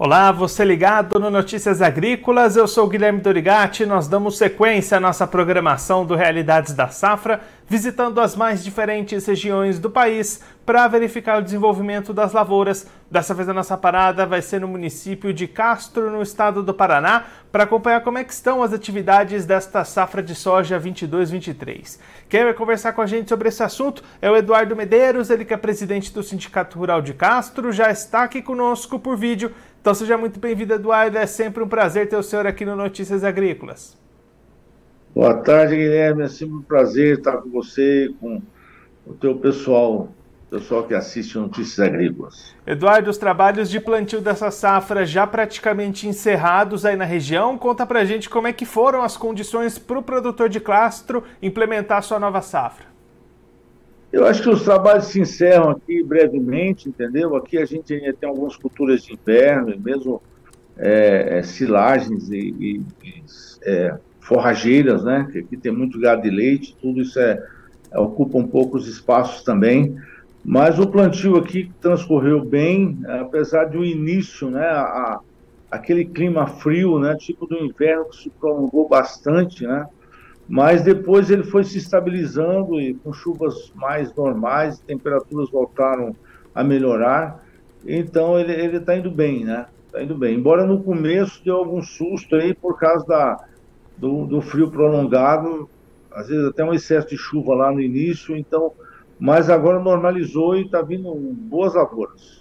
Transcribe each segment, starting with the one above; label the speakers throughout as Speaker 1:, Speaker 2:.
Speaker 1: Olá, você ligado no Notícias Agrícolas, eu sou Guilherme Dorigati. Nós damos sequência à nossa programação do Realidades da Safra, visitando as mais diferentes regiões do país para verificar o desenvolvimento das lavouras. Dessa vez a nossa parada vai ser no município de Castro, no estado do Paraná, para acompanhar como é estão as atividades desta safra de soja 22-23. Quem vai conversar com a gente sobre esse assunto é o Eduardo Medeiros, ele que é presidente do Sindicato Rural de Castro, já está aqui conosco por vídeo então seja muito bem-vindo, Eduardo. É sempre um prazer ter o senhor aqui no Notícias Agrícolas.
Speaker 2: Boa tarde, Guilherme. É sempre um prazer estar com você, com o teu pessoal, pessoal que assiste Notícias Agrícolas.
Speaker 1: Eduardo, os trabalhos de plantio dessa safra já praticamente encerrados aí na região. Conta pra gente como é que foram as condições para o produtor de Castro implementar sua nova safra.
Speaker 2: Eu acho que os trabalhos se encerram aqui brevemente, entendeu? Aqui a gente ainda tem algumas culturas de inverno, e mesmo é, é, silagens e, e, e é, forrageiras, né? Que aqui tem muito gado de leite, tudo isso é, é, ocupa um pouco os espaços também. Mas o plantio aqui transcorreu bem, apesar do início, né? A, aquele clima frio, né? Tipo do inverno que se prolongou bastante, né? Mas depois ele foi se estabilizando e com chuvas mais normais, temperaturas voltaram a melhorar, então ele está indo bem, né? Está indo bem. Embora no começo deu algum susto aí por causa da, do, do frio prolongado, às vezes até um excesso de chuva lá no início, então, mas agora normalizou e está vindo boas lavouras.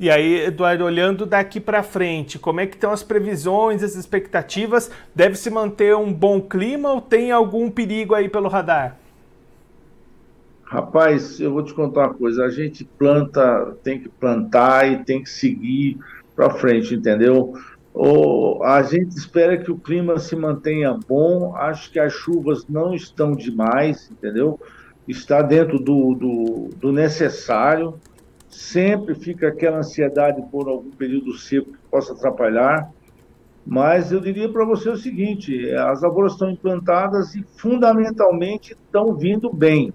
Speaker 1: E aí, Eduardo, olhando daqui para frente, como é que estão as previsões, as expectativas? Deve se manter um bom clima ou tem algum perigo aí pelo radar?
Speaker 2: Rapaz, eu vou te contar uma coisa. A gente planta, tem que plantar e tem que seguir para frente, entendeu? O, a gente espera que o clima se mantenha bom. Acho que as chuvas não estão demais, entendeu? Está dentro do, do, do necessário sempre fica aquela ansiedade por algum período seco que possa atrapalhar. Mas eu diria para você o seguinte: as lavouras estão implantadas e fundamentalmente estão vindo bem.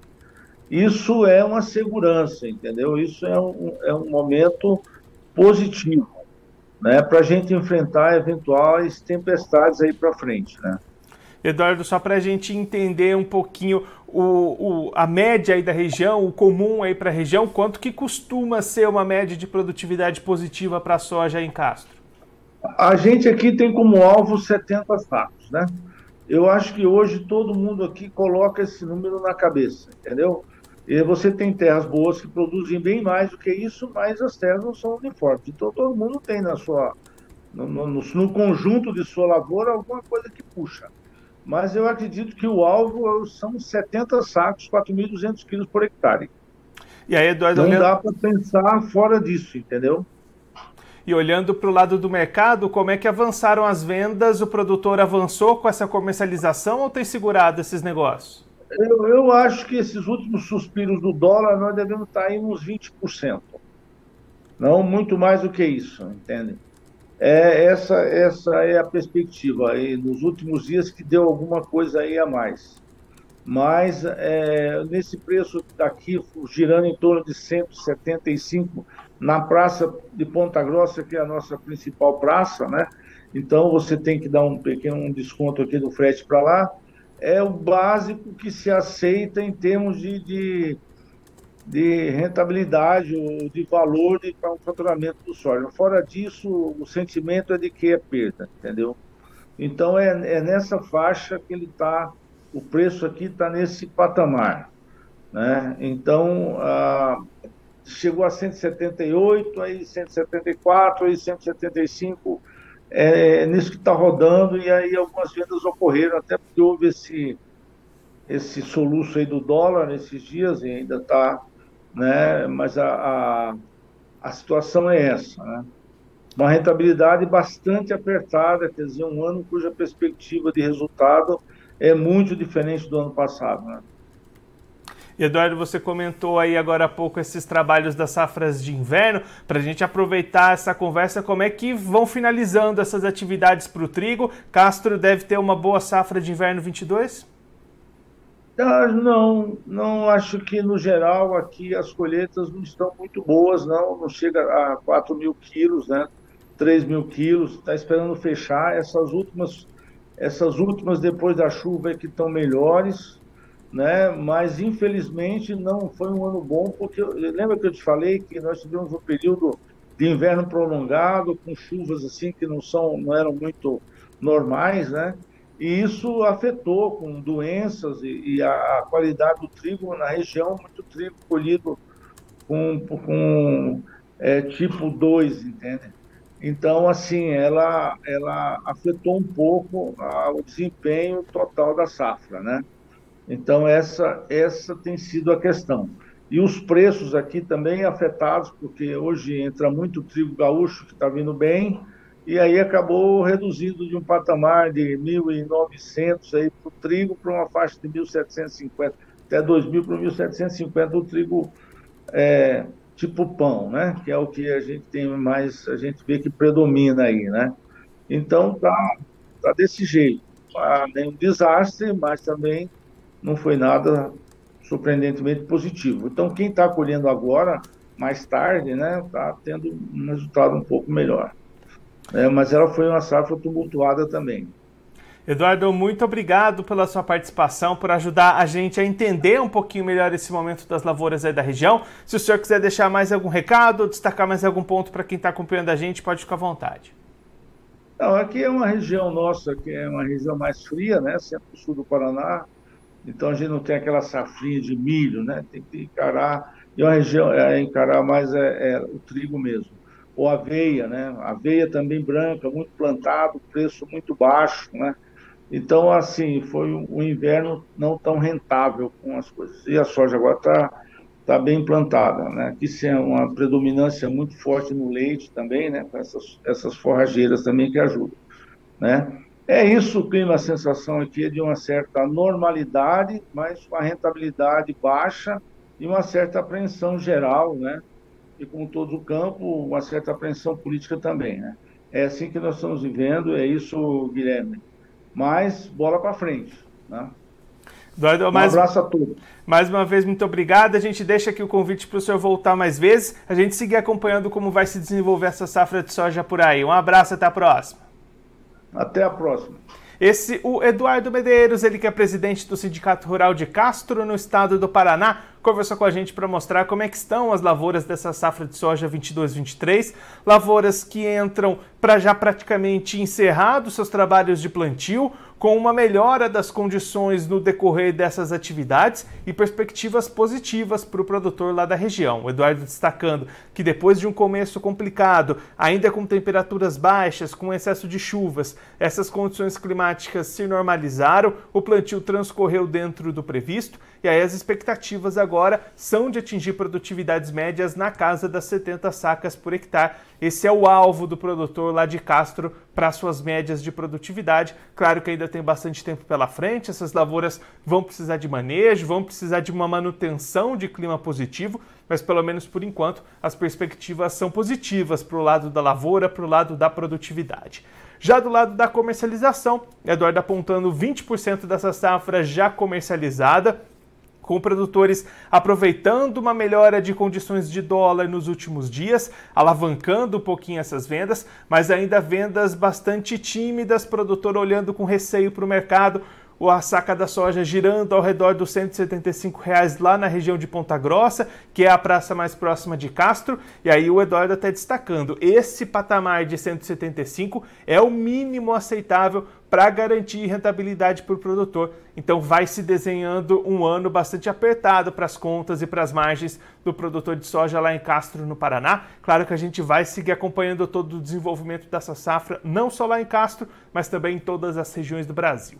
Speaker 2: Isso é uma segurança, entendeu? Isso é um, é um momento positivo, né, para a gente enfrentar eventuais tempestades aí para frente, né?
Speaker 1: Eduardo, só para a gente entender um pouquinho o, o, a média aí da região, o comum aí para a região, quanto que costuma ser uma média de produtividade positiva para a soja em Castro?
Speaker 2: A gente aqui tem como alvo 70 sacos, né? Eu acho que hoje todo mundo aqui coloca esse número na cabeça, entendeu? E você tem terras boas que produzem bem mais do que isso, mas as terras não são uniformes. Então todo mundo tem na sua, no, no, no conjunto de sua lavoura alguma coisa que puxa mas eu acredito que o alvo são 70 sacos, 4.200 quilos por hectare.
Speaker 1: E aí, Eduardo,
Speaker 2: Não olhando... dá para pensar fora disso, entendeu?
Speaker 1: E olhando para o lado do mercado, como é que avançaram as vendas? O produtor avançou com essa comercialização ou tem segurado esses negócios?
Speaker 2: Eu, eu acho que esses últimos suspiros do dólar nós devemos estar em uns 20%. Não muito mais do que isso, entende? É, essa, essa é a perspectiva nos últimos dias que deu alguma coisa aí a mais. Mas é, nesse preço daqui, girando em torno de 175 na praça de Ponta Grossa, que é a nossa principal praça, né? Então você tem que dar um pequeno desconto aqui do frete para lá. É o básico que se aceita em termos de, de de rentabilidade ou de valor de, para o faturamento do soja. Fora disso, o sentimento é de que é perda, entendeu? Então é, é nessa faixa que ele está, o preço aqui está nesse patamar. Né? Então a, chegou a 178, aí 174, aí 175, é, é nisso que está rodando, e aí algumas vendas ocorreram, até porque houve esse, esse soluço aí do dólar nesses dias e ainda está né? mas a, a, a situação é essa. Né? Uma rentabilidade bastante apertada, quer dizer, um ano cuja perspectiva de resultado é muito diferente do ano passado. Né?
Speaker 1: Eduardo, você comentou aí agora há pouco esses trabalhos das safras de inverno. Para a gente aproveitar essa conversa, como é que vão finalizando essas atividades para o trigo? Castro deve ter uma boa safra de inverno 22?
Speaker 2: Ah, não, não acho que no geral aqui as colheitas não estão muito boas, não, não chega a 4 mil quilos, né? 3 mil quilos, está esperando fechar. Essas últimas, essas últimas depois da chuva é que estão melhores, né? Mas infelizmente não foi um ano bom, porque lembra que eu te falei que nós tivemos um período de inverno prolongado, com chuvas assim que não são, não eram muito normais, né? E isso afetou com doenças e, e a, a, qualidade do trigo na região, muito trigo colhido com, com é, tipo 2, entende? Então, assim, ela, ela afetou um pouco a, o desempenho total da safra, né? Então, essa, essa tem sido a questão. E os preços aqui também afetados, porque hoje entra muito trigo gaúcho que está vindo bem, e aí acabou reduzindo de um patamar de 1.900 aí para o trigo para uma faixa de 1.750, até 2.000 para 1.750 o trigo é, tipo pão, né? Que é o que a gente tem mais, a gente vê que predomina aí, né? Então tá, tá desse jeito. Ah, nem um desastre, mas também não foi nada surpreendentemente positivo. Então quem está colhendo agora, mais tarde, né, está tendo um resultado um pouco melhor é, mas ela foi uma safra tumultuada também.
Speaker 1: Eduardo, muito obrigado pela sua participação, por ajudar a gente a entender um pouquinho melhor esse momento das lavouras aí da região. Se o senhor quiser deixar mais algum recado, destacar mais algum ponto para quem está acompanhando a gente, pode ficar à vontade.
Speaker 2: Não, aqui é uma região nossa que é uma região mais fria, né? Centro-sul do Paraná. Então a gente não tem aquela safrinha de milho, né? Tem que encarar, e uma região, é, encarar mais é, é o trigo mesmo ou aveia, né? Aveia também branca, muito plantado, preço muito baixo, né? Então, assim, foi um inverno não tão rentável com as coisas. E a soja agora está tá bem plantada, né? Aqui tem uma predominância muito forte no leite também, né? Com essas, essas forrageiras também que ajudam, né? É isso, o clima, a sensação aqui é de uma certa normalidade, mas uma rentabilidade baixa e uma certa apreensão geral, né? E como todo o campo, uma certa apreensão política também. Né? É assim que nós estamos vivendo, é isso, Guilherme. Mas bola para frente. Né?
Speaker 1: Eduardo,
Speaker 2: um mais, abraço a todos.
Speaker 1: Mais uma vez, muito obrigado. A gente deixa aqui o convite para o senhor voltar mais vezes, a gente seguir acompanhando como vai se desenvolver essa safra de soja por aí. Um abraço, até a próxima.
Speaker 2: Até a próxima.
Speaker 1: Esse, o Eduardo Medeiros, ele que é presidente do Sindicato Rural de Castro, no estado do Paraná, conversou com a gente para mostrar como é que estão as lavouras dessa safra de soja 22-23, lavouras que entram para já praticamente encerrados seus trabalhos de plantio, com uma melhora das condições no decorrer dessas atividades e perspectivas positivas para o produtor lá da região. O Eduardo destacando que depois de um começo complicado, ainda com temperaturas baixas, com excesso de chuvas, essas condições climáticas se normalizaram, o plantio transcorreu dentro do previsto e aí as expectativas agora são de atingir produtividades médias na casa das 70 sacas por hectare. Esse é o alvo do produtor lá de Castro para suas médias de produtividade. Claro que ainda tem bastante tempo pela frente, essas lavouras vão precisar de manejo, vão precisar de uma manutenção de clima positivo, mas pelo menos por enquanto as perspectivas são positivas para o lado da lavoura, para o lado da produtividade. Já do lado da comercialização, Eduardo apontando 20% dessa safra já comercializada, com produtores aproveitando uma melhora de condições de dólar nos últimos dias, alavancando um pouquinho essas vendas, mas ainda vendas bastante tímidas, produtor olhando com receio para o mercado, a saca da soja girando ao redor dos 175 reais lá na região de Ponta Grossa, que é a praça mais próxima de Castro. E aí o Eduardo está destacando, esse patamar de 175 é o mínimo aceitável para garantir rentabilidade para o produtor. Então vai se desenhando um ano bastante apertado para as contas e para as margens do produtor de soja lá em Castro, no Paraná. Claro que a gente vai seguir acompanhando todo o desenvolvimento dessa safra, não só lá em Castro, mas também em todas as regiões do Brasil.